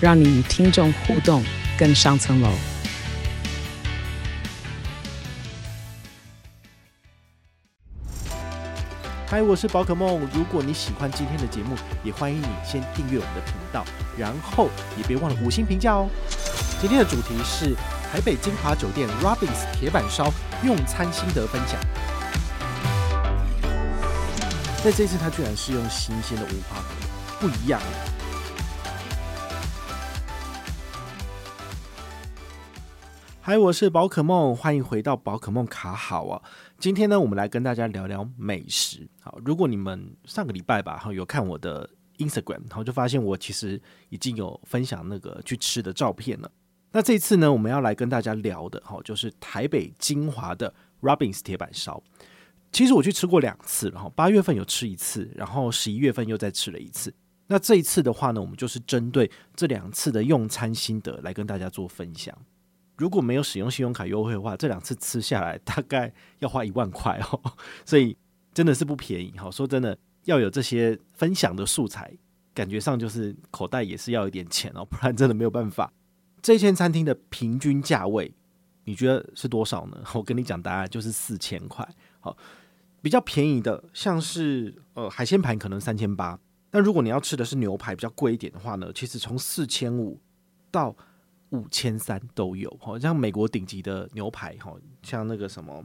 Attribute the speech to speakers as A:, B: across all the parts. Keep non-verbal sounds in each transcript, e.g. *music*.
A: 让你与听众互动更上层楼。
B: 嗨，我是宝可梦。如果你喜欢今天的节目，也欢迎你先订阅我们的频道，然后也别忘了五星评价哦。今天的主题是台北金华酒店 Robins 铁板烧用餐心得分享。在这次，他居然是用新鲜的无花果，不一样。嗨，我是宝可梦，欢迎回到宝可梦卡好啊。今天呢，我们来跟大家聊聊美食。好，如果你们上个礼拜吧，哈，有看我的 Instagram，然后就发现我其实已经有分享那个去吃的照片了。那这次呢，我们要来跟大家聊的，哈，就是台北金华的 Robins 铁板烧。其实我去吃过两次，然后八月份有吃一次，然后十一月份又再吃了一次。那这一次的话呢，我们就是针对这两次的用餐心得来跟大家做分享。如果没有使用信用卡优惠的话，这两次吃下来大概要花一万块哦，所以真的是不便宜哈。说真的，要有这些分享的素材，感觉上就是口袋也是要一点钱哦，不然真的没有办法。这间餐厅的平均价位，你觉得是多少呢？我跟你讲答案，就是四千块。好。比较便宜的，像是呃海鲜盘可能三千八，那如果你要吃的是牛排比较贵一点的话呢，其实从四千五到五千三都有。好像美国顶级的牛排，哈，像那个什么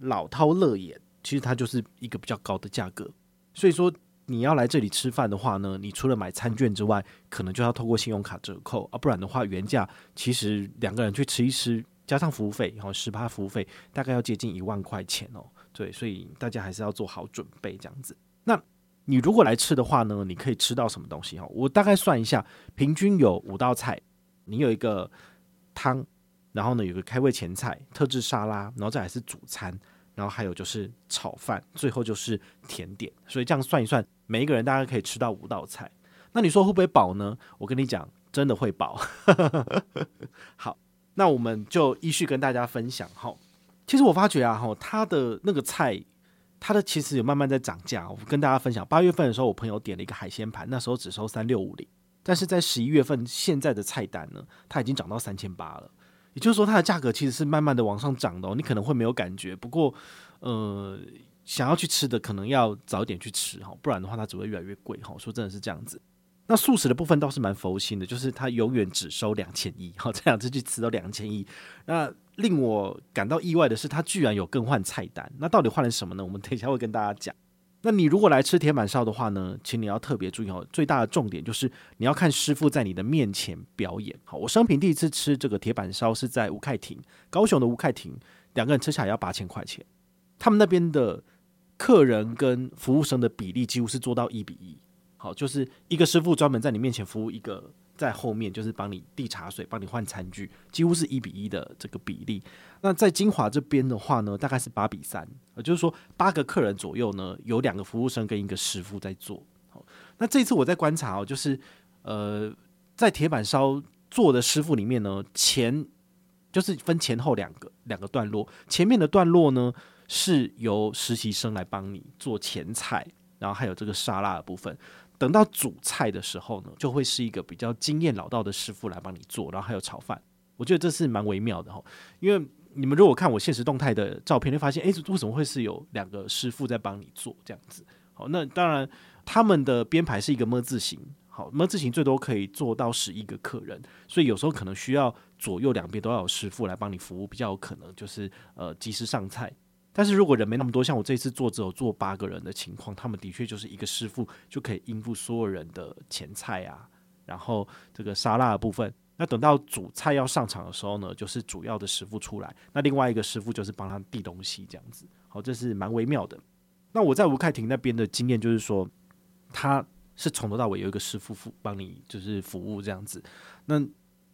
B: 老饕乐眼，其实它就是一个比较高的价格。所以说你要来这里吃饭的话呢，你除了买餐券之外，可能就要透过信用卡折扣啊，不然的话原价其实两个人去吃一吃，加上服务费，然后十趴服务费，大概要接近一万块钱哦。对，所以大家还是要做好准备这样子。那你如果来吃的话呢，你可以吃到什么东西哈？我大概算一下，平均有五道菜，你有一个汤，然后呢有个开胃前菜、特制沙拉，然后再来是主餐，然后还有就是炒饭，最后就是甜点。所以这样算一算，每一个人大概可以吃到五道菜。那你说会不会饱呢？我跟你讲，真的会饱。*laughs* 好，那我们就依序跟大家分享哈。其实我发觉啊，哈，他的那个菜，他的其实有慢慢在涨价。我跟大家分享，八月份的时候，我朋友点了一个海鲜盘，那时候只收三六五零，但是在十一月份，现在的菜单呢，它已经涨到三千八了。也就是说，它的价格其实是慢慢的往上涨的哦。你可能会没有感觉，不过，呃，想要去吃的，可能要早点去吃哈，不然的话，它只会越来越贵哈。说真的是这样子。那素食的部分倒是蛮佛心的，就是它永远只收两千一，好，这两次去吃都两千一。那令我感到意外的是，它居然有更换菜单。那到底换了什么呢？我们等一下会跟大家讲。那你如果来吃铁板烧的话呢，请你要特别注意哦，最大的重点就是你要看师傅在你的面前表演。好，我生平第一次吃这个铁板烧是在吴凯庭，高雄的吴凯庭，两个人吃下来要八千块钱。他们那边的客人跟服务生的比例几乎是做到一比一。好，就是一个师傅专门在你面前服务，一个在后面就是帮你递茶水、帮你换餐具，几乎是一比一的这个比例。那在金华这边的话呢，大概是八比三，也就是说八个客人左右呢，有两个服务生跟一个师傅在做。那这次我在观察哦，就是呃，在铁板烧做的师傅里面呢，前就是分前后两个两个段落，前面的段落呢是由实习生来帮你做前菜，然后还有这个沙拉的部分。等到主菜的时候呢，就会是一个比较经验老道的师傅来帮你做，然后还有炒饭。我觉得这是蛮微妙的哈，因为你们如果看我现实动态的照片，就发现，诶，为什么会是有两个师傅在帮你做这样子？好，那当然他们的编排是一个么字形，好么字形最多可以做到十一个客人，所以有时候可能需要左右两边都要有师傅来帮你服务，比较有可能就是呃及时上菜。但是如果人没那么多，像我这次做只有做八个人的情况，他们的确就是一个师傅就可以应付所有人的前菜啊，然后这个沙拉的部分。那等到主菜要上场的时候呢，就是主要的师傅出来，那另外一个师傅就是帮他递东西这样子。好，这是蛮微妙的。那我在吴凯庭那边的经验就是说，他是从头到尾有一个师傅服帮你就是服务这样子。那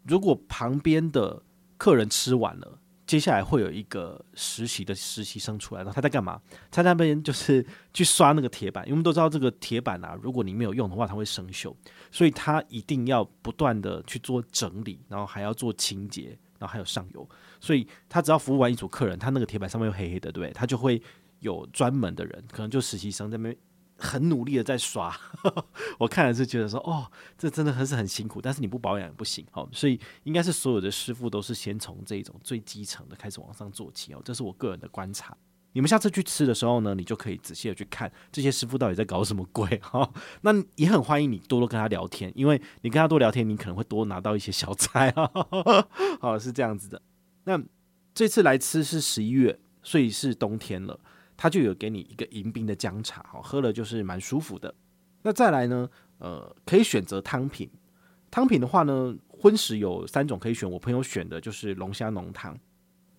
B: 如果旁边的客人吃完了，接下来会有一个实习的实习生出来，然后他在干嘛？他在那边就是去刷那个铁板，因为我们都知道这个铁板啊，如果你没有用的话，它会生锈，所以他一定要不断的去做整理，然后还要做清洁，然后还有上油，所以他只要服务完一组客人，他那个铁板上面又黑黑的，对不对？他就会有专门的人，可能就实习生在那边。很努力的在刷，*laughs* 我看了是觉得说，哦，这真的很是很辛苦，但是你不保养也不行哦，所以应该是所有的师傅都是先从这种最基层的开始往上做起哦，这是我个人的观察。你们下次去吃的时候呢，你就可以仔细的去看这些师傅到底在搞什么鬼哈。*laughs* 那也很欢迎你多多跟他聊天，因为你跟他多聊天，你可能会多拿到一些小菜啊。好，*laughs* 是这样子的。那这次来吃是十一月，所以是冬天了。他就有给你一个迎宾的姜茶，喝了就是蛮舒服的。那再来呢，呃，可以选择汤品。汤品的话呢，荤食有三种可以选。我朋友选的就是龙虾浓汤，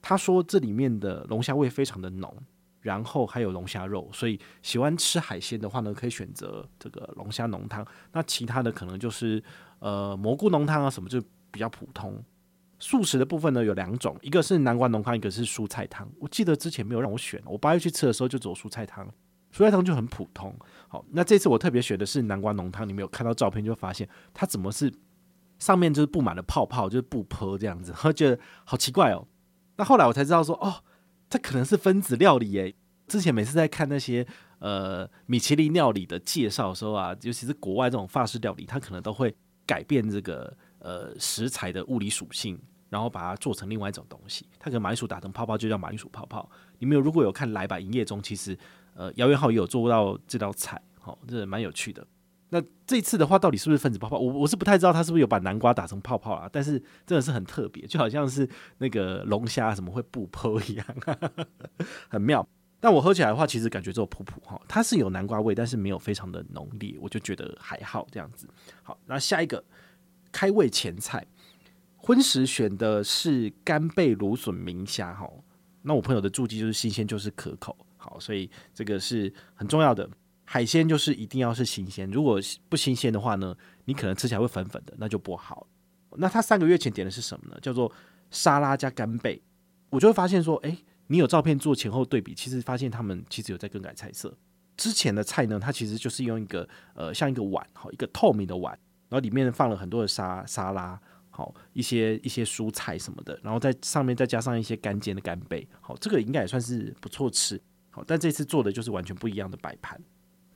B: 他说这里面的龙虾味非常的浓，然后还有龙虾肉，所以喜欢吃海鲜的话呢，可以选择这个龙虾浓汤。那其他的可能就是呃蘑菇浓汤啊什么，就比较普通。素食的部分呢，有两种，一个是南瓜浓汤，一个是蔬菜汤。我记得之前没有让我选，我八月去吃的时候就走蔬菜汤，蔬菜汤就很普通。好，那这次我特别选的是南瓜浓汤，你没有看到照片就发现它怎么是上面就是布满了泡泡，就是不泼这样子，我 *laughs* 觉得好奇怪哦。那后来我才知道说，哦，这可能是分子料理耶。之前每次在看那些呃米其林料理的介绍的时候啊，尤其是国外这种法式料理，它可能都会改变这个呃食材的物理属性。然后把它做成另外一种东西，它可能马铃薯打成泡泡就叫马铃薯泡泡。你们有如果有看来吧营业中，其实呃姚元浩也有做到这道菜，好、这蛮有趣的。那这次的话，到底是不是分子泡泡？我我是不太知道他是不是有把南瓜打成泡泡啊，但是真的是很特别，就好像是那个龙虾什么会不泼一样，很妙。但我喝起来的话，其实感觉只有普普哈，它是有南瓜味，但是没有非常的浓烈，我就觉得还好这样子。好，那下一个开胃前菜。荤食选的是干贝芦笋明虾哈，那我朋友的注记就是新鲜就是可口，好，所以这个是很重要的。海鲜就是一定要是新鲜，如果不新鲜的话呢，你可能吃起来会粉粉的，那就不好。那他三个月前点的是什么呢？叫做沙拉加干贝，我就会发现说，诶，你有照片做前后对比，其实发现他们其实有在更改菜色。之前的菜呢，它其实就是用一个呃像一个碗，好，一个透明的碗，然后里面放了很多的沙沙拉。好，一些一些蔬菜什么的，然后在上面再加上一些干煎的干贝，好，这个应该也算是不错吃。好，但这次做的就是完全不一样的摆盘。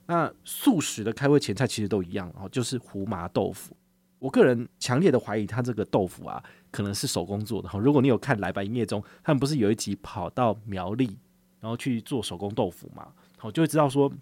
B: 那素食的开胃前菜其实都一样，哦，就是胡麻豆腐。我个人强烈的怀疑，他这个豆腐啊，可能是手工做的。哈，如果你有看来吧营业中，他们不是有一集跑到苗栗，然后去做手工豆腐嘛？好，就会知道说。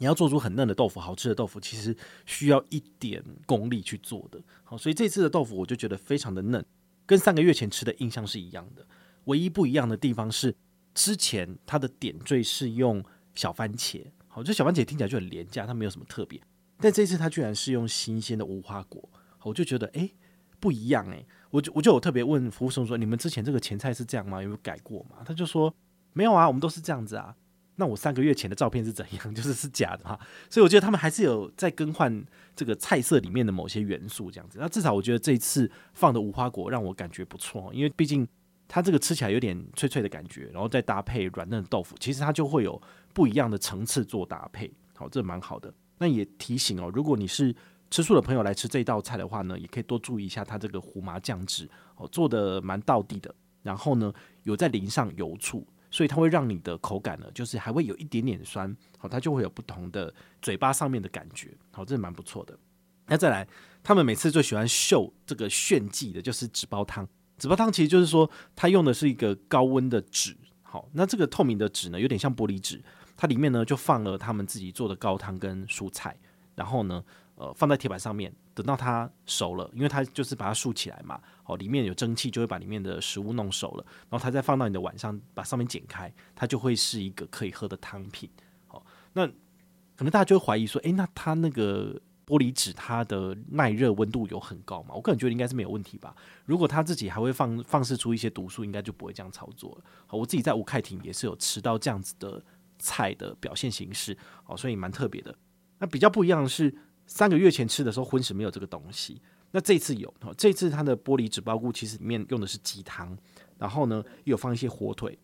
B: 你要做出很嫩的豆腐，好吃的豆腐，其实需要一点功力去做的。好，所以这次的豆腐我就觉得非常的嫩，跟三个月前吃的印象是一样的。唯一不一样的地方是，之前它的点缀是用小番茄，好，这小番茄听起来就很廉价，它没有什么特别。但这次它居然是用新鲜的无花果，我就觉得诶，不一样诶。我就我就有特别问服务生说，你们之前这个前菜是这样吗？有没有改过吗？他就说没有啊，我们都是这样子啊。那我三个月前的照片是怎样？*laughs* 就是是假的哈，所以我觉得他们还是有在更换这个菜色里面的某些元素这样子。那至少我觉得这一次放的无花果让我感觉不错，因为毕竟它这个吃起来有点脆脆的感觉，然后再搭配软嫩的豆腐，其实它就会有不一样的层次做搭配。好，这蛮好的。那也提醒哦，如果你是吃素的朋友来吃这道菜的话呢，也可以多注意一下它这个胡麻酱汁哦，做的蛮道地的。然后呢，有在淋上油醋。所以它会让你的口感呢，就是还会有一点点酸，好，它就会有不同的嘴巴上面的感觉，好，这是蛮不错的。那再来，他们每次最喜欢秀这个炫技的，就是纸包汤。纸包汤其实就是说，它用的是一个高温的纸，好，那这个透明的纸呢，有点像玻璃纸，它里面呢就放了他们自己做的高汤跟蔬菜，然后呢。呃，放在铁板上面，等到它熟了，因为它就是把它竖起来嘛，哦，里面有蒸汽，就会把里面的食物弄熟了，然后它再放到你的碗上，把上面剪开，它就会是一个可以喝的汤品。好，那可能大家就会怀疑说，诶，那它那个玻璃纸它的耐热温度有很高吗？我个人觉得应该是没有问题吧。如果它自己还会放放射出一些毒素，应该就不会这样操作了。好，我自己在吴凯庭也是有吃到这样子的菜的表现形式，哦，所以蛮特别的。那比较不一样的是。三个月前吃的时候，荤食没有这个东西。那这次有，这次它的玻璃纸包菇其实里面用的是鸡汤，然后呢又有放一些火腿。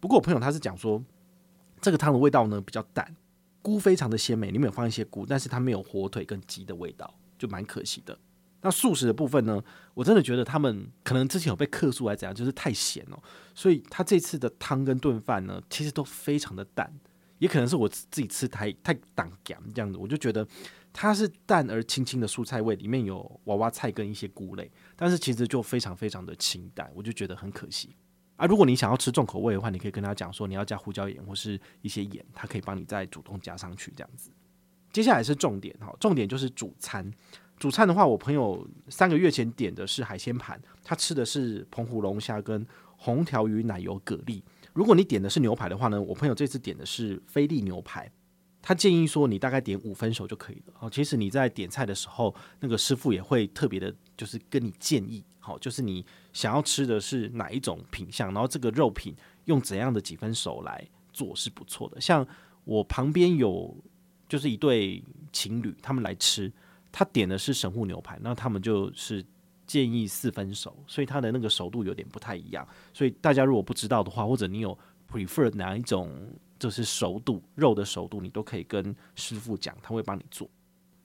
B: 不过我朋友他是讲说，这个汤的味道呢比较淡，菇非常的鲜美，里面有放一些菇，但是它没有火腿跟鸡的味道，就蛮可惜的。那素食的部分呢，我真的觉得他们可能之前有被客诉还是怎样，就是太咸哦，所以他这次的汤跟炖饭呢，其实都非常的淡，也可能是我自己吃太太挡咸这样子，我就觉得。它是淡而清清的蔬菜味，里面有娃娃菜跟一些菇类，但是其实就非常非常的清淡，我就觉得很可惜啊。如果你想要吃重口味的话，你可以跟他讲说你要加胡椒盐或是一些盐，他可以帮你再主动加上去这样子。接下来是重点哈，重点就是主餐。主餐的话，我朋友三个月前点的是海鲜盘，他吃的是澎湖龙虾跟红条鱼奶油蛤蜊。如果你点的是牛排的话呢，我朋友这次点的是菲力牛排。他建议说，你大概点五分熟就可以了。好，其实你在点菜的时候，那个师傅也会特别的，就是跟你建议，好，就是你想要吃的是哪一种品相，然后这个肉品用怎样的几分熟来做是不错的。像我旁边有就是一对情侣，他们来吃，他点的是神户牛排，那他们就是建议四分熟，所以他的那个熟度有点不太一样。所以大家如果不知道的话，或者你有 prefer 哪一种？就是熟度，肉的熟度，你都可以跟师傅讲，他会帮你做。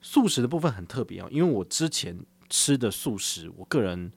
B: 素食的部分很特别哦，因为我之前吃的素食，我个人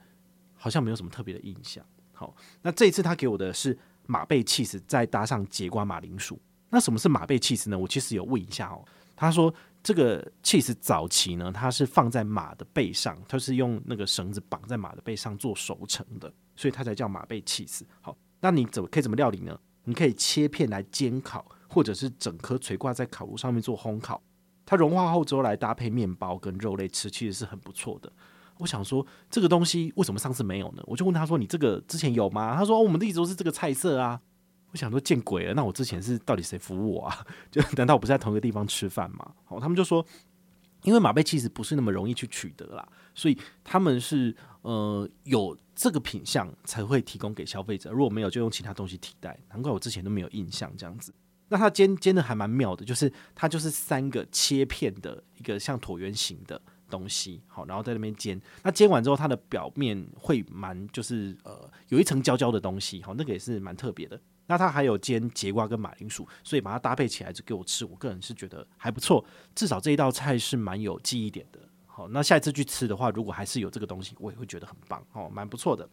B: 好像没有什么特别的印象。好，那这一次他给我的是马贝起司，再搭上节瓜马铃薯。那什么是马贝起司呢？我其实有问一下哦，他说这个起司早期呢，它是放在马的背上，它是用那个绳子绑在马的背上做熟成的，所以它才叫马贝起司。好，那你怎么可以怎么料理呢？你可以切片来煎烤，或者是整颗垂挂在烤炉上面做烘烤。它融化后之后来搭配面包跟肉类吃，其实是很不错的。我想说，这个东西为什么上次没有呢？我就问他说：“你这个之前有吗？”他说：“，我们一直都是这个菜色啊。”我想说，见鬼了！那我之前是到底谁服务我啊？就难道我不是在同一个地方吃饭吗？好，他们就说，因为马贝其实不是那么容易去取得啦，所以他们是呃有。这个品相才会提供给消费者，如果没有就用其他东西替代。难怪我之前都没有印象这样子。那它煎煎的还蛮妙的，就是它就是三个切片的一个像椭圆形的东西，好，然后在那边煎。那煎完之后，它的表面会蛮就是呃有一层焦焦的东西，好，那个也是蛮特别的。那它还有煎节瓜跟马铃薯，所以把它搭配起来就给我吃，我个人是觉得还不错。至少这一道菜是蛮有记忆点的。好，那下一次去吃的话，如果还是有这个东西，我也会觉得很棒哦，蛮不错的。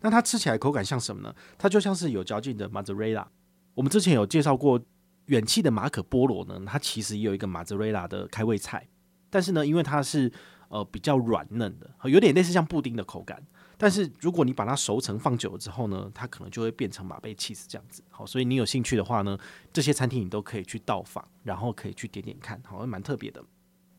B: 那它吃起来口感像什么呢？它就像是有嚼劲的马兹瑞拉。我们之前有介绍过远企的马可波罗呢，它其实也有一个马兹瑞拉的开胃菜，但是呢，因为它是呃比较软嫩的，有点类似像布丁的口感。但是如果你把它熟成放久了之后呢，它可能就会变成马贝起司这样子。好，所以你有兴趣的话呢，这些餐厅你都可以去到访，然后可以去点点看，好像蛮特别的。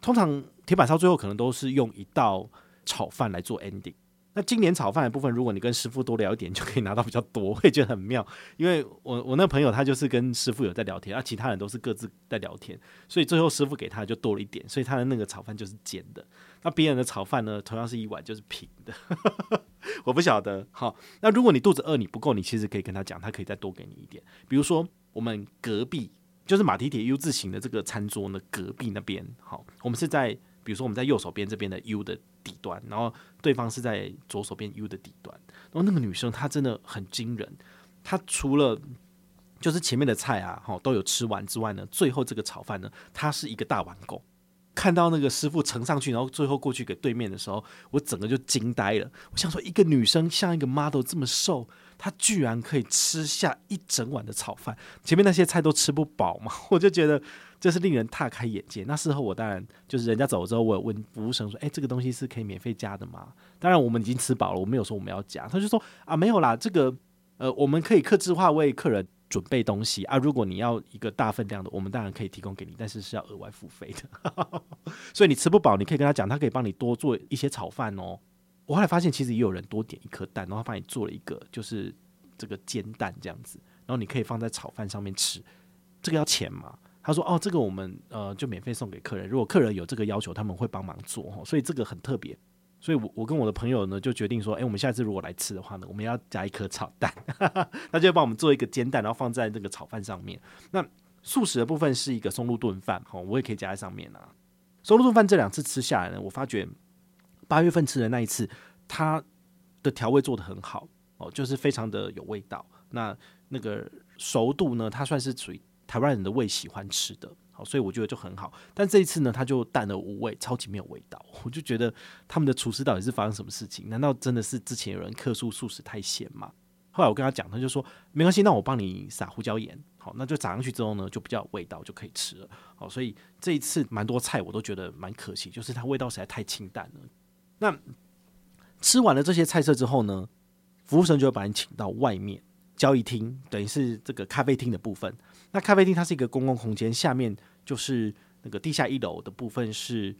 B: 通常铁板烧最后可能都是用一道炒饭来做 ending。那今年炒饭的部分，如果你跟师傅多聊一点，就可以拿到比较多，会觉得很妙。因为我我那朋友他就是跟师傅有在聊天，而、其他人都是各自在聊天，所以最后师傅给他就多了一点，所以他的那个炒饭就是煎的。那别人的炒饭呢，同样是一碗就是平的。*laughs* 我不晓得。好，那如果你肚子饿你不够，你其实可以跟他讲，他可以再多给你一点。比如说我们隔壁。就是马蹄铁 U 字形的这个餐桌呢，隔壁那边，好，我们是在，比如说我们在右手边这边的 U 的底端，然后对方是在左手边 U 的底端，然后那个女生她真的很惊人，她除了就是前面的菜啊，哈，都有吃完之外呢，最后这个炒饭呢，她是一个大碗狗。看到那个师傅盛上去，然后最后过去给对面的时候，我整个就惊呆了。我想说，一个女生像一个 model 这么瘦，她居然可以吃下一整碗的炒饭，前面那些菜都吃不饱嘛？*laughs* 我就觉得这是令人大开眼界。那事后我当然就是人家走了之后，我有问服务生说：“哎，这个东西是可以免费加的吗？”当然我们已经吃饱了，我没有说我们要加。他就说：“啊，没有啦，这个呃，我们可以客制化为客人。”准备东西啊！如果你要一个大分量的，我们当然可以提供给你，但是是要额外付费的。*laughs* 所以你吃不饱，你可以跟他讲，他可以帮你多做一些炒饭哦。我后来发现，其实也有人多点一颗蛋，然后他帮你做了一个就是这个煎蛋这样子，然后你可以放在炒饭上面吃。这个要钱吗？他说：“哦，这个我们呃就免费送给客人。如果客人有这个要求，他们会帮忙做哦。所以这个很特别。”所以，我我跟我的朋友呢，就决定说，哎、我们下次如果来吃的话呢，我们要加一颗炒蛋，*laughs* 他就帮我们做一个煎蛋，然后放在那个炒饭上面。那素食的部分是一个松露炖饭，好，我也可以加在上面啊。松露炖饭这两次吃下来呢，我发觉八月份吃的那一次，它的调味做得很好哦，就是非常的有味道。那那个熟度呢，它算是属于台湾人的胃喜欢吃的，所以我觉得就很好。但这一次呢，它就淡而无味，超级没有味道。*laughs* 我就觉得他们的厨师到底是发生什么事情？难道真的是之前有人客诉素食太咸吗？后来我跟他讲，他就说没关系，那我帮你撒胡椒盐，好，那就撒上去之后呢，就比较有味道，就可以吃了。好，所以这一次蛮多菜我都觉得蛮可惜，就是它味道实在太清淡了。那吃完了这些菜色之后呢，服务生就会把你请到外面交易厅，等于是这个咖啡厅的部分。那咖啡厅它是一个公共空间，下面就是那个地下一楼的部分是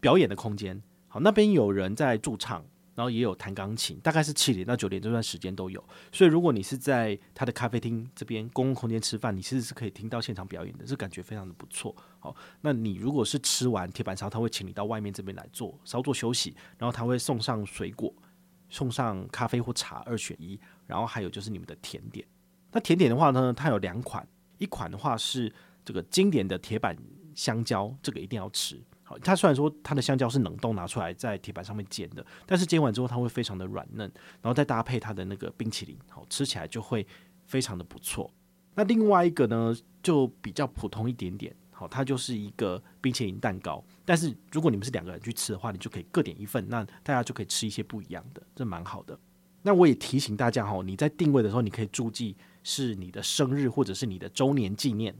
B: 表演的空间。好，那边有人在驻唱，然后也有弹钢琴，大概是七点到九点这段时间都有。所以如果你是在他的咖啡厅这边公共空间吃饭，你其实是可以听到现场表演的，这感觉非常的不错。好，那你如果是吃完铁板烧，他会请你到外面这边来坐稍作休息，然后他会送上水果，送上咖啡或茶二选一，然后还有就是你们的甜点。那甜点的话呢，它有两款。一款的话是这个经典的铁板香蕉，这个一定要吃。好，它虽然说它的香蕉是冷冻拿出来在铁板上面煎的，但是煎完之后它会非常的软嫩，然后再搭配它的那个冰淇淋，好，吃起来就会非常的不错。那另外一个呢，就比较普通一点点，好，它就是一个冰淇淋蛋糕。但是如果你们是两个人去吃的话，你就可以各点一份，那大家就可以吃一些不一样的，这蛮好的。那我也提醒大家哈，你在定位的时候，你可以注记是你的生日或者是你的周年纪念。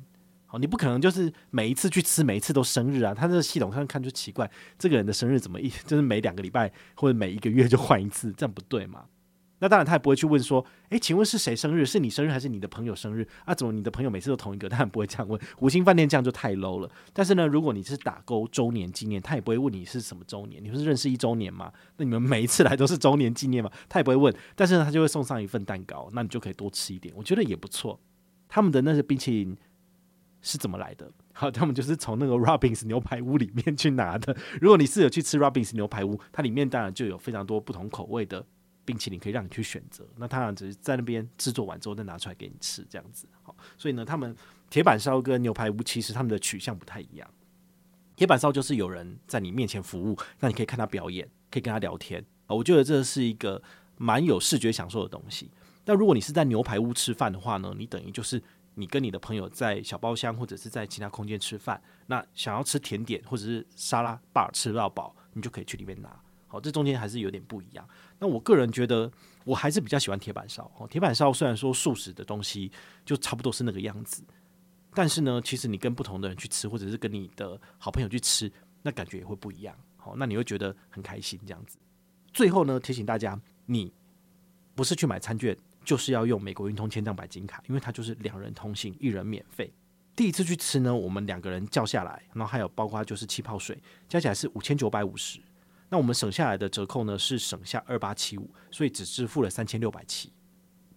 B: 好，你不可能就是每一次去吃，每一次都生日啊。他这个系统上看就奇怪，这个人的生日怎么一 *laughs* 就是每两个礼拜或者每一个月就换一次，这样不对嘛？那当然，他也不会去问说，诶，请问是谁生日？是你生日还是你的朋友生日？啊，怎么你的朋友每次都同一个？*laughs* 他也不会这样问。五星饭店这样就太 low 了。但是呢，如果你是打勾周年纪念，他也不会问你是什么周年。你不是认识一周年吗？那你们每一次来都是周年纪念吗？他也不会问。但是呢，他就会送上一份蛋糕，那你就可以多吃一点。我觉得也不错。他们的那些冰淇淋是怎么来的？*laughs* 好，他们就是从那个 Robbins 牛排屋里面去拿的。如果你是有去吃 Robins 牛排屋，它里面当然就有非常多不同口味的。冰淇淋可以让你去选择，那他俩只是在那边制作完之后再拿出来给你吃，这样子。好，所以呢，他们铁板烧跟牛排屋其实他们的取向不太一样。铁板烧就是有人在你面前服务，那你可以看他表演，可以跟他聊天。我觉得这是一个蛮有视觉享受的东西。那如果你是在牛排屋吃饭的话呢，你等于就是你跟你的朋友在小包厢或者是在其他空间吃饭，那想要吃甜点或者是沙拉 bar 吃到饱，你就可以去里面拿。好，这中间还是有点不一样。那我个人觉得，我还是比较喜欢铁板烧。哦，铁板烧虽然说素食的东西就差不多是那个样子，但是呢，其实你跟不同的人去吃，或者是跟你的好朋友去吃，那感觉也会不一样。好，那你会觉得很开心这样子。最后呢，提醒大家，你不是去买餐券，就是要用美国运通千帐白金卡，因为它就是两人通行，一人免费。第一次去吃呢，我们两个人叫下来，然后还有包括就是气泡水，加起来是五千九百五十。那我们省下来的折扣呢，是省下二八七五，所以只支付了三千六百七。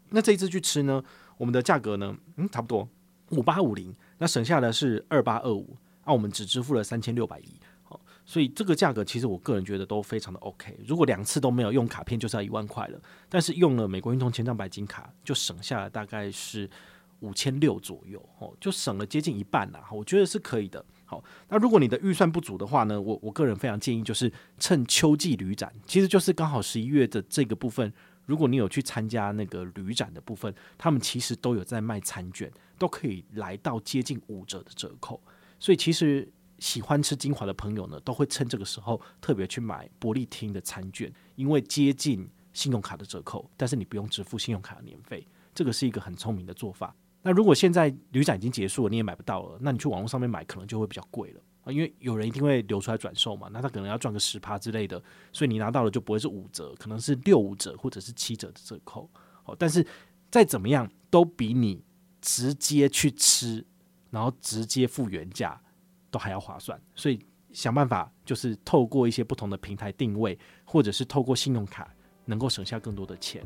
B: 那这一次去吃呢，我们的价格呢，嗯，差不多五八五零，那省下的是二八二五，那我们只支付了三千六百一。好，所以这个价格其实我个人觉得都非常的 OK。如果两次都没有用卡片，就是要一万块了，但是用了美国运通千帐白金卡，就省下了大概是五千六左右，哦，就省了接近一半啦。我觉得是可以的。好，那如果你的预算不足的话呢，我我个人非常建议就是趁秋季旅展，其实就是刚好十一月的这个部分，如果你有去参加那个旅展的部分，他们其实都有在卖餐券，都可以来到接近五折的折扣。所以其实喜欢吃精华的朋友呢，都会趁这个时候特别去买伯利厅的餐券，因为接近信用卡的折扣，但是你不用支付信用卡的年费，这个是一个很聪明的做法。那如果现在旅展已经结束了，你也买不到了，那你去网络上面买可能就会比较贵了啊，因为有人一定会留出来转售嘛，那他可能要赚个十趴之类的，所以你拿到了就不会是五折，可能是六五折或者是七折的折扣。好，但是再怎么样都比你直接去吃，然后直接付原价都还要划算，所以想办法就是透过一些不同的平台定位，或者是透过信用卡，能够省下更多的钱。